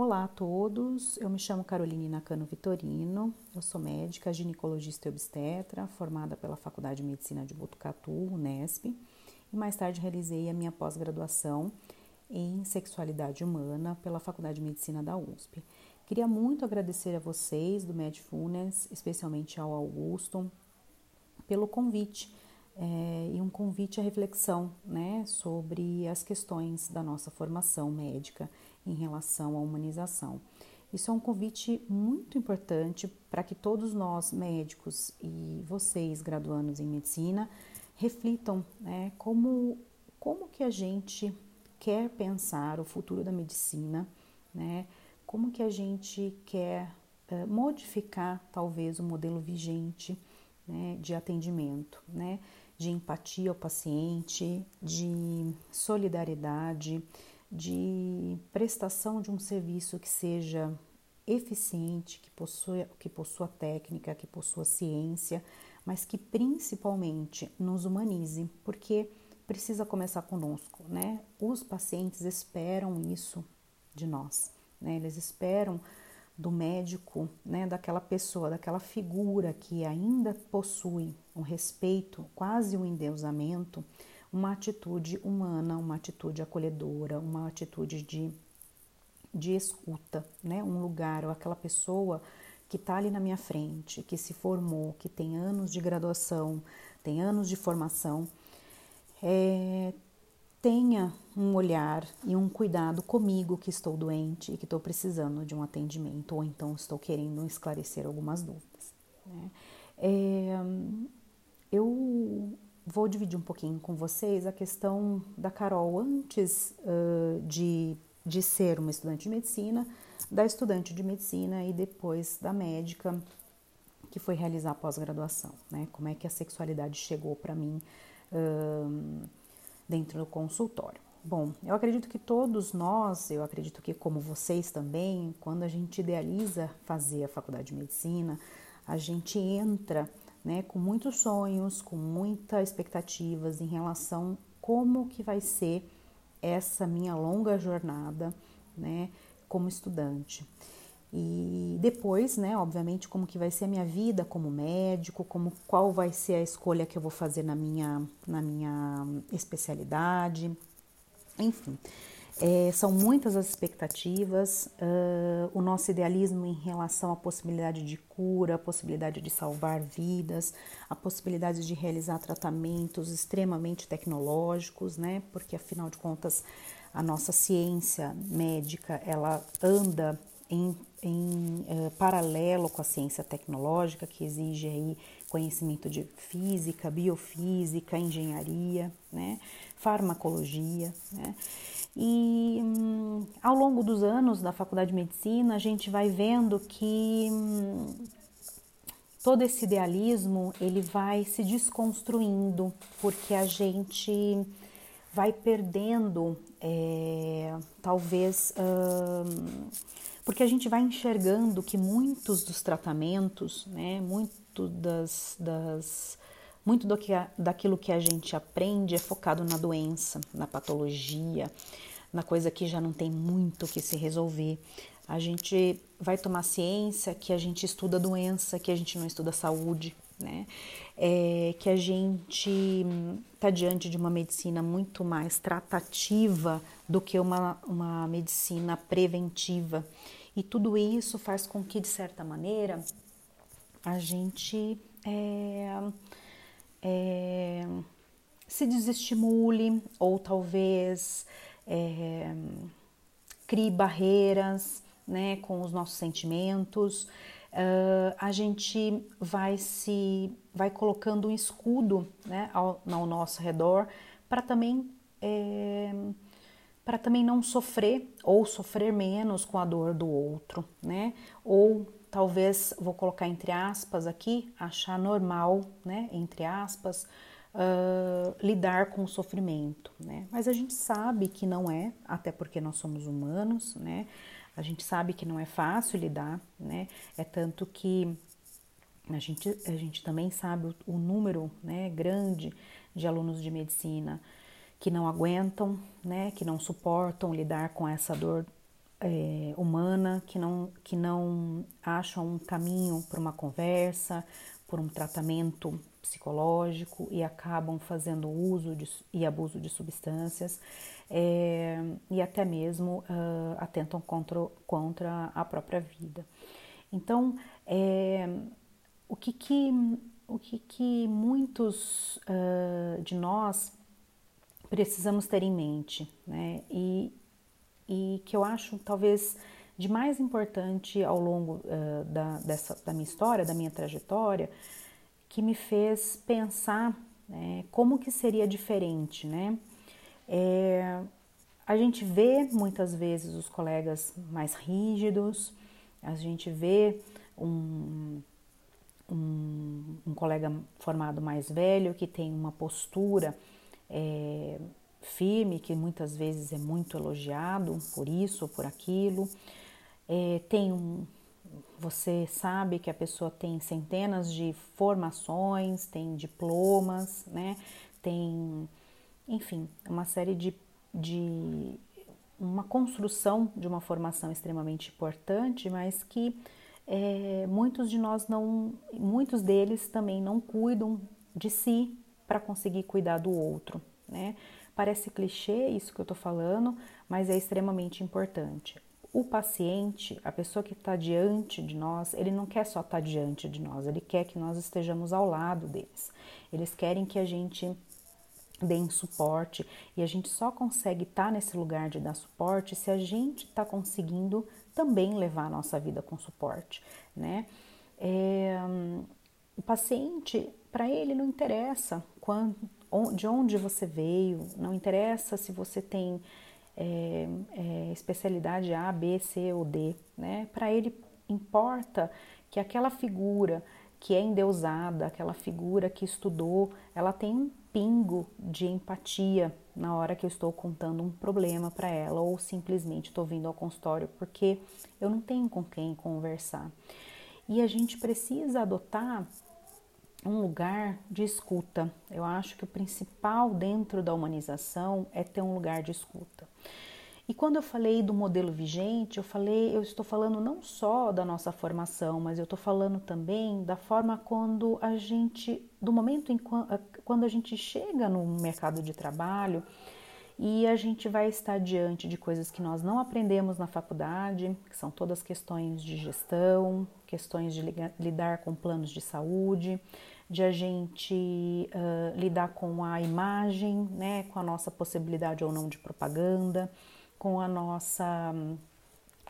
Olá a todos, eu me chamo Caroline Nakano Vitorino, eu sou médica, ginecologista e obstetra, formada pela Faculdade de Medicina de Botucatu, Unesp, e mais tarde realizei a minha pós-graduação em Sexualidade Humana pela Faculdade de Medicina da USP. Queria muito agradecer a vocês do Medfulness, especialmente ao Augusto, pelo convite é, e um convite à reflexão né, sobre as questões da nossa formação médica em relação à humanização. Isso é um convite muito importante para que todos nós, médicos e vocês, graduandos em medicina, reflitam né, como, como que a gente quer pensar o futuro da medicina, né, como que a gente quer uh, modificar talvez o modelo vigente né, de atendimento, né, de empatia ao paciente, de solidariedade, de prestação de um serviço que seja eficiente, que possua, que possua técnica, que possua ciência, mas que principalmente nos humanize, porque precisa começar conosco, né? Os pacientes esperam isso de nós, né? Eles esperam do médico, né, daquela pessoa, daquela figura que ainda possui um respeito, quase um endeusamento, uma atitude humana, uma atitude acolhedora, uma atitude de, de escuta, né? Um lugar ou aquela pessoa que está ali na minha frente, que se formou, que tem anos de graduação, tem anos de formação, é, tenha um olhar e um cuidado comigo que estou doente e que estou precisando de um atendimento, ou então estou querendo esclarecer algumas dúvidas. Né? É, eu vou dividir um pouquinho com vocês a questão da Carol antes uh, de, de ser uma estudante de medicina, da estudante de medicina e depois da médica que foi realizar a pós-graduação, né? Como é que a sexualidade chegou para mim uh, dentro do consultório. Bom, eu acredito que todos nós, eu acredito que como vocês também, quando a gente idealiza fazer a faculdade de medicina, a gente entra né, com muitos sonhos, com muitas expectativas em relação como que vai ser essa minha longa jornada, né, como estudante. E depois, né, obviamente, como que vai ser a minha vida como médico, como qual vai ser a escolha que eu vou fazer na minha, na minha especialidade, enfim. É, são muitas as expectativas, uh, o nosso idealismo em relação à possibilidade de cura, a possibilidade de salvar vidas, a possibilidade de realizar tratamentos extremamente tecnológicos, né? Porque afinal de contas a nossa ciência médica ela anda em, em uh, paralelo com a ciência tecnológica que exige aí conhecimento de física, biofísica, engenharia, né? Farmacologia, né? E hum, ao longo dos anos da faculdade de medicina, a gente vai vendo que hum, todo esse idealismo ele vai se desconstruindo, porque a gente vai perdendo, é, talvez, hum, porque a gente vai enxergando que muitos dos tratamentos, né, muito das, das muito do que, daquilo que a gente aprende é focado na doença, na patologia, na coisa que já não tem muito que se resolver. A gente vai tomar ciência que a gente estuda doença, que a gente não estuda saúde, né? É, que a gente está diante de uma medicina muito mais tratativa do que uma, uma medicina preventiva. E tudo isso faz com que, de certa maneira, a gente é, é, se desestimule ou talvez é, crie barreiras né, com os nossos sentimentos. Uh, a gente vai se vai colocando um escudo né, ao, ao nosso redor para também é, para também não sofrer ou sofrer menos com a dor do outro, né? Ou talvez vou colocar entre aspas aqui, achar normal, né, entre aspas, uh, lidar com o sofrimento, né? Mas a gente sabe que não é, até porque nós somos humanos, né? A gente sabe que não é fácil lidar, né? É tanto que a gente, a gente também sabe o, o número né, grande de alunos de medicina que não aguentam, né, que não suportam lidar com essa dor é, humana, que não, que não acham um caminho para uma conversa, por um tratamento psicológico e acabam fazendo uso de, e abuso de substâncias é, e até mesmo uh, atentam contra, contra a própria vida. Então, é, o que que, o que, que muitos uh, de nós precisamos ter em mente, né? E, e que eu acho talvez de mais importante ao longo uh, da, dessa, da minha história, da minha trajetória, que me fez pensar né, como que seria diferente, né? É, a gente vê muitas vezes os colegas mais rígidos, a gente vê um, um, um colega formado mais velho que tem uma postura é, firme, que muitas vezes é muito elogiado por isso ou por aquilo. É, tem um, você sabe que a pessoa tem centenas de formações, tem diplomas, né? Tem, enfim, uma série de, de uma construção de uma formação extremamente importante, mas que é, muitos de nós não, muitos deles também não cuidam de si para conseguir cuidar do outro, né? Parece clichê isso que eu estou falando, mas é extremamente importante. O paciente, a pessoa que está diante de nós, ele não quer só estar tá diante de nós, ele quer que nós estejamos ao lado deles. Eles querem que a gente dê suporte e a gente só consegue estar tá nesse lugar de dar suporte se a gente está conseguindo também levar a nossa vida com suporte, né? É, o paciente, para ele não interessa quando, de onde você veio, não interessa se você tem é, é, especialidade A, B, C ou D, né? Para ele importa que aquela figura que é endeusada, aquela figura que estudou, ela tem um pingo de empatia na hora que eu estou contando um problema para ela ou simplesmente estou vindo ao consultório porque eu não tenho com quem conversar. E a gente precisa adotar um lugar de escuta. Eu acho que o principal dentro da humanização é ter um lugar de escuta. E quando eu falei do modelo vigente, eu falei, eu estou falando não só da nossa formação, mas eu estou falando também da forma quando a gente, do momento em quando a gente chega no mercado de trabalho e a gente vai estar diante de coisas que nós não aprendemos na faculdade, que são todas questões de gestão, questões de lidar com planos de saúde, de a gente uh, lidar com a imagem, né, com a nossa possibilidade ou não de propaganda com a nossa hum,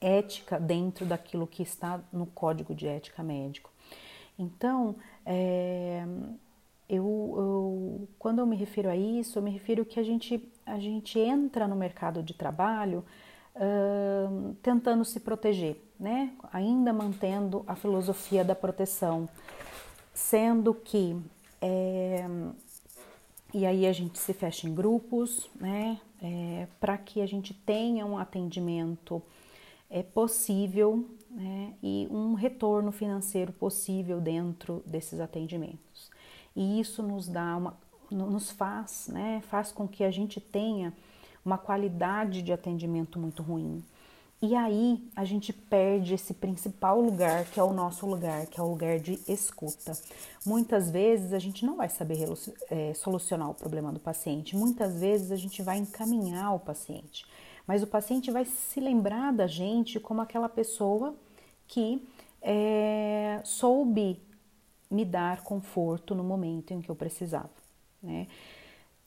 ética dentro daquilo que está no código de ética médico. Então, é, quando eu me refiro a isso, eu me refiro que a gente, a gente entra no mercado de trabalho uh, tentando se proteger, né? ainda mantendo a filosofia da proteção, sendo que é, e aí a gente se fecha em grupos, né? É, para que a gente tenha um atendimento é, possível né? e um retorno financeiro possível dentro desses atendimentos. E isso nos dá uma, nos faz, né? Faz com que a gente tenha uma qualidade de atendimento muito ruim. E aí a gente perde esse principal lugar, que é o nosso lugar, que é o lugar de escuta. Muitas vezes a gente não vai saber é, solucionar o problema do paciente, muitas vezes a gente vai encaminhar o paciente, mas o paciente vai se lembrar da gente como aquela pessoa que é, soube me dar conforto no momento em que eu precisava. Né?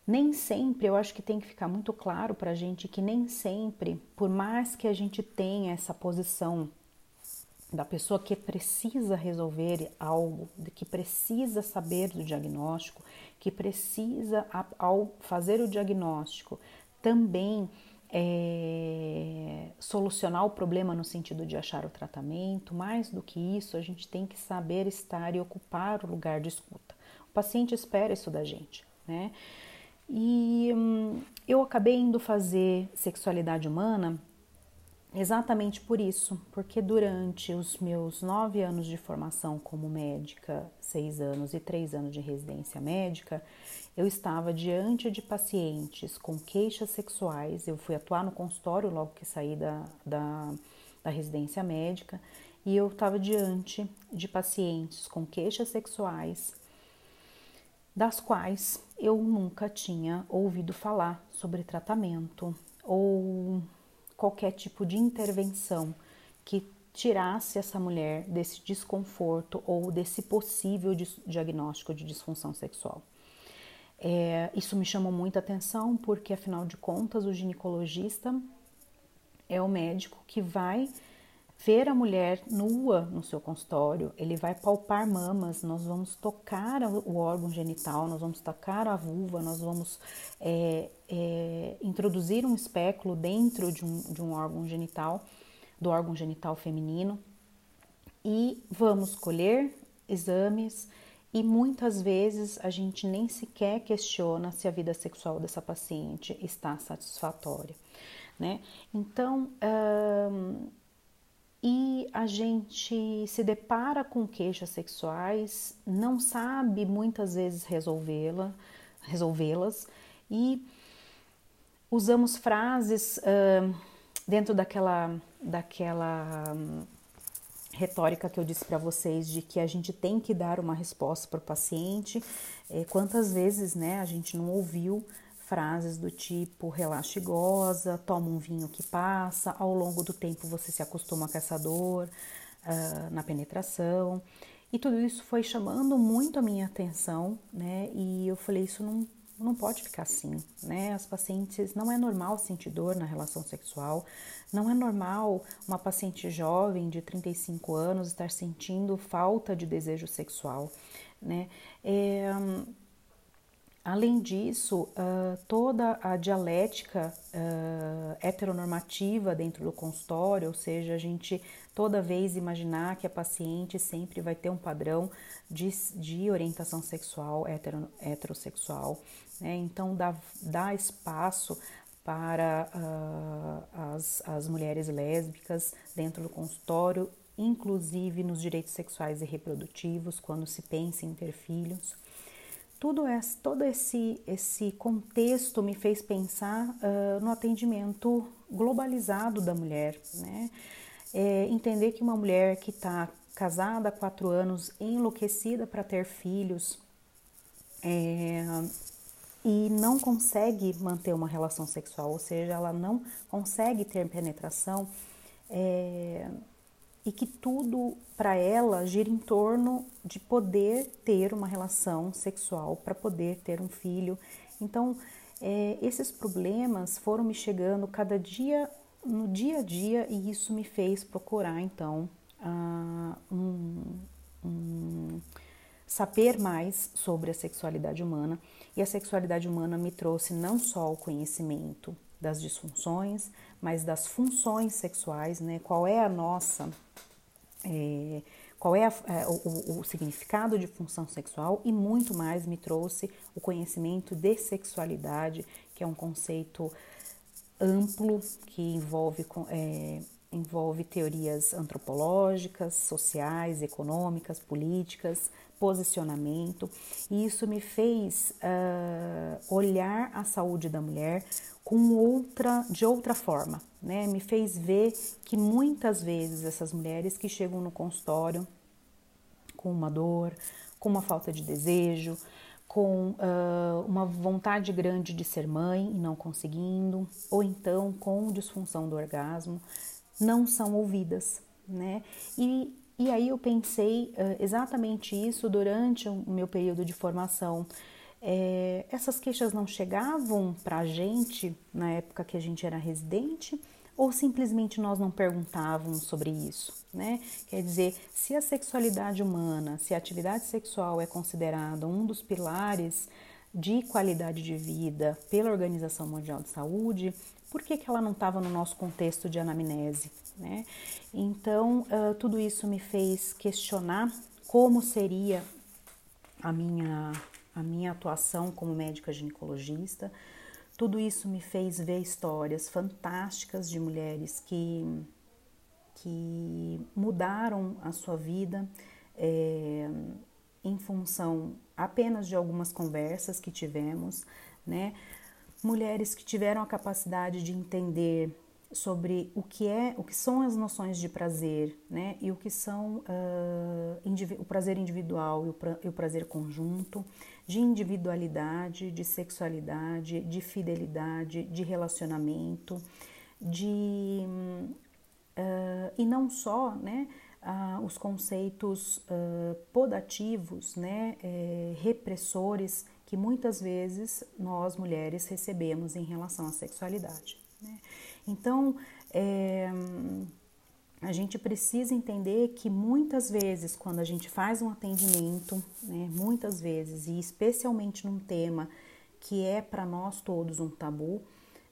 nem sempre, eu acho que tem que ficar muito claro para a gente que nem sempre, por mais que a gente tenha essa posição da pessoa que precisa resolver algo, que precisa saber do diagnóstico, que precisa, ao fazer o diagnóstico, também é, solucionar o problema no sentido de achar o tratamento. Mais do que isso, a gente tem que saber estar e ocupar o lugar de escuta. O paciente espera isso da gente, né? E hum, eu acabei indo fazer sexualidade humana exatamente por isso, porque durante os meus nove anos de formação como médica, seis anos e três anos de residência médica, eu estava diante de pacientes com queixas sexuais. Eu fui atuar no consultório logo que saí da, da, da residência médica e eu estava diante de pacientes com queixas sexuais, das quais eu nunca tinha ouvido falar sobre tratamento ou qualquer tipo de intervenção que tirasse essa mulher desse desconforto ou desse possível diagnóstico de disfunção sexual. É, isso me chamou muita atenção porque, afinal de contas, o ginecologista é o médico que vai ver a mulher nua no seu consultório, ele vai palpar mamas, nós vamos tocar o órgão genital, nós vamos tocar a vulva, nós vamos é, é, introduzir um espéculo dentro de um, de um órgão genital, do órgão genital feminino, e vamos colher exames e muitas vezes a gente nem sequer questiona se a vida sexual dessa paciente está satisfatória, né? Então, um, e a gente se depara com queixas sexuais, não sabe muitas vezes resolvê-la, resolvê-las e usamos frases uh, dentro daquela, daquela um, retórica que eu disse para vocês de que a gente tem que dar uma resposta para o paciente. É, quantas vezes né, a gente não ouviu frases do tipo relaxa e goza, toma um vinho que passa, ao longo do tempo você se acostuma com essa dor uh, na penetração. E tudo isso foi chamando muito a minha atenção, né? E eu falei, isso não, não pode ficar assim, né? As pacientes, não é normal sentir dor na relação sexual, não é normal uma paciente jovem de 35 anos estar sentindo falta de desejo sexual, né? É, Além disso, uh, toda a dialética uh, heteronormativa dentro do consultório, ou seja, a gente toda vez imaginar que a paciente sempre vai ter um padrão de, de orientação sexual hetero, heterossexual, né? então dá, dá espaço para uh, as, as mulheres lésbicas dentro do consultório, inclusive nos direitos sexuais e reprodutivos, quando se pensa em ter filhos tudo esse, todo esse, esse contexto me fez pensar uh, no atendimento globalizado da mulher, né? É, entender que uma mulher que está casada há quatro anos, enlouquecida para ter filhos é, e não consegue manter uma relação sexual, ou seja, ela não consegue ter penetração, é, e que tudo para ela gira em torno de poder ter uma relação sexual, para poder ter um filho. Então, é, esses problemas foram me chegando cada dia, no dia a dia, e isso me fez procurar, então, um, um, saber mais sobre a sexualidade humana. E a sexualidade humana me trouxe não só o conhecimento das disfunções, mas das funções sexuais, né? Qual é a nossa, é, qual é, a, é o, o, significado de função sexual e muito mais me trouxe o conhecimento de sexualidade, que é um conceito amplo que envolve é, envolve teorias antropológicas, sociais, econômicas, políticas, posicionamento, e isso me fez uh, olhar a saúde da mulher com outra, de outra forma, né? Me fez ver que muitas vezes essas mulheres que chegam no consultório com uma dor, com uma falta de desejo, com uh, uma vontade grande de ser mãe e não conseguindo, ou então com disfunção do orgasmo, não são ouvidas, né? E, e aí eu pensei uh, exatamente isso durante o meu período de formação. É, essas queixas não chegavam para a gente na época que a gente era residente ou simplesmente nós não perguntávamos sobre isso, né? Quer dizer, se a sexualidade humana, se a atividade sexual é considerada um dos pilares de qualidade de vida pela Organização Mundial de Saúde, por que, que ela não estava no nosso contexto de anamnese? Né? Então, uh, tudo isso me fez questionar como seria a minha, a minha atuação como médica ginecologista, Tudo isso me fez ver histórias fantásticas de mulheres que, que mudaram a sua vida é, em função apenas de algumas conversas que tivemos, né? Mulheres que tiveram a capacidade de entender sobre o que é, o que são as noções de prazer, né? E o que são uh, o prazer individual e o, pra, e o prazer conjunto, de individualidade, de sexualidade, de fidelidade, de relacionamento, de uh, e não só, né? Uh, os conceitos podativos, né? Eh, repressores que muitas vezes nós mulheres recebemos em relação à sexualidade. Né? Então, é, a gente precisa entender que muitas vezes, quando a gente faz um atendimento, né, muitas vezes, e especialmente num tema que é para nós todos um tabu,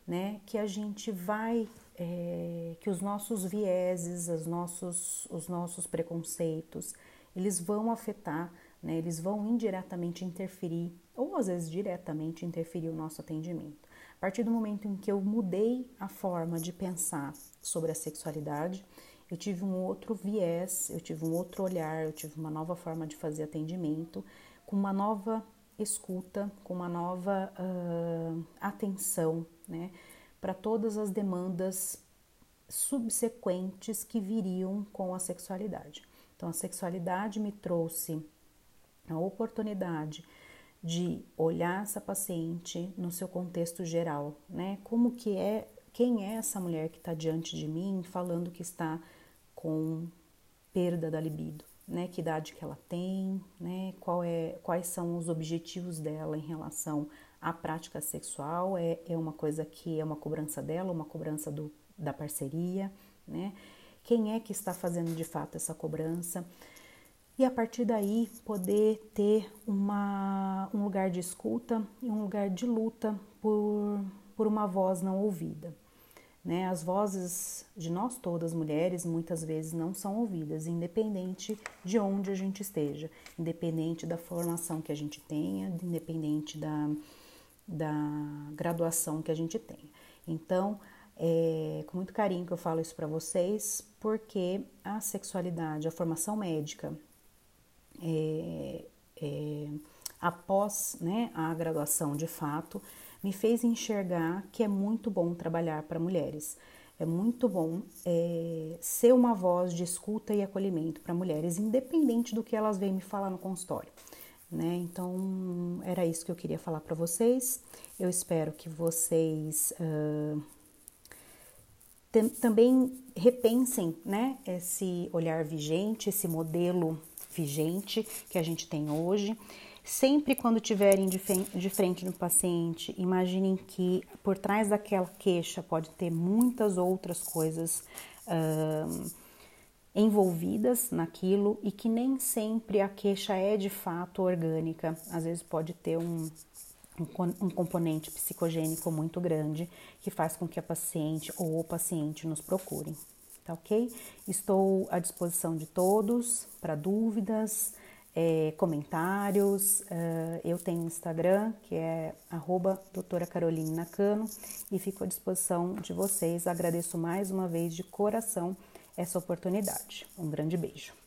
né, que a gente vai, é, que os nossos vieses, os nossos, os nossos preconceitos, eles vão afetar, né, eles vão indiretamente interferir, ou às vezes diretamente interferir o nosso atendimento. Partir do momento em que eu mudei a forma de pensar sobre a sexualidade, eu tive um outro viés, eu tive um outro olhar, eu tive uma nova forma de fazer atendimento, com uma nova escuta, com uma nova uh, atenção, né, para todas as demandas subsequentes que viriam com a sexualidade. Então, a sexualidade me trouxe a oportunidade de olhar essa paciente no seu contexto geral, né? Como que é, quem é essa mulher que está diante de mim falando que está com perda da libido, né? Que idade que ela tem, né? Qual é, quais são os objetivos dela em relação à prática sexual? É, é uma coisa que é uma cobrança dela, uma cobrança do, da parceria, né? Quem é que está fazendo de fato essa cobrança? E a partir daí poder ter uma, um lugar de escuta e um lugar de luta por, por uma voz não ouvida. Né? As vozes de nós todas, mulheres, muitas vezes não são ouvidas, independente de onde a gente esteja, independente da formação que a gente tenha, independente da, da graduação que a gente tenha. Então, é com muito carinho que eu falo isso para vocês, porque a sexualidade, a formação médica, é, é, após né, a graduação de fato, me fez enxergar que é muito bom trabalhar para mulheres. É muito bom é, ser uma voz de escuta e acolhimento para mulheres, independente do que elas vêm me falar no consultório. Né? Então, era isso que eu queria falar para vocês. Eu espero que vocês uh, também repensem né, esse olhar vigente, esse modelo vigente que a gente tem hoje. Sempre quando tiverem de frente no paciente, imaginem que por trás daquela queixa pode ter muitas outras coisas uh, envolvidas naquilo e que nem sempre a queixa é de fato orgânica. Às vezes pode ter um, um componente psicogênico muito grande que faz com que a paciente ou o paciente nos procurem tá ok? Estou à disposição de todos para dúvidas, é, comentários. Uh, eu tenho Instagram, que é arroba doutora Caroline Nakano, e fico à disposição de vocês. Agradeço mais uma vez de coração essa oportunidade. Um grande beijo.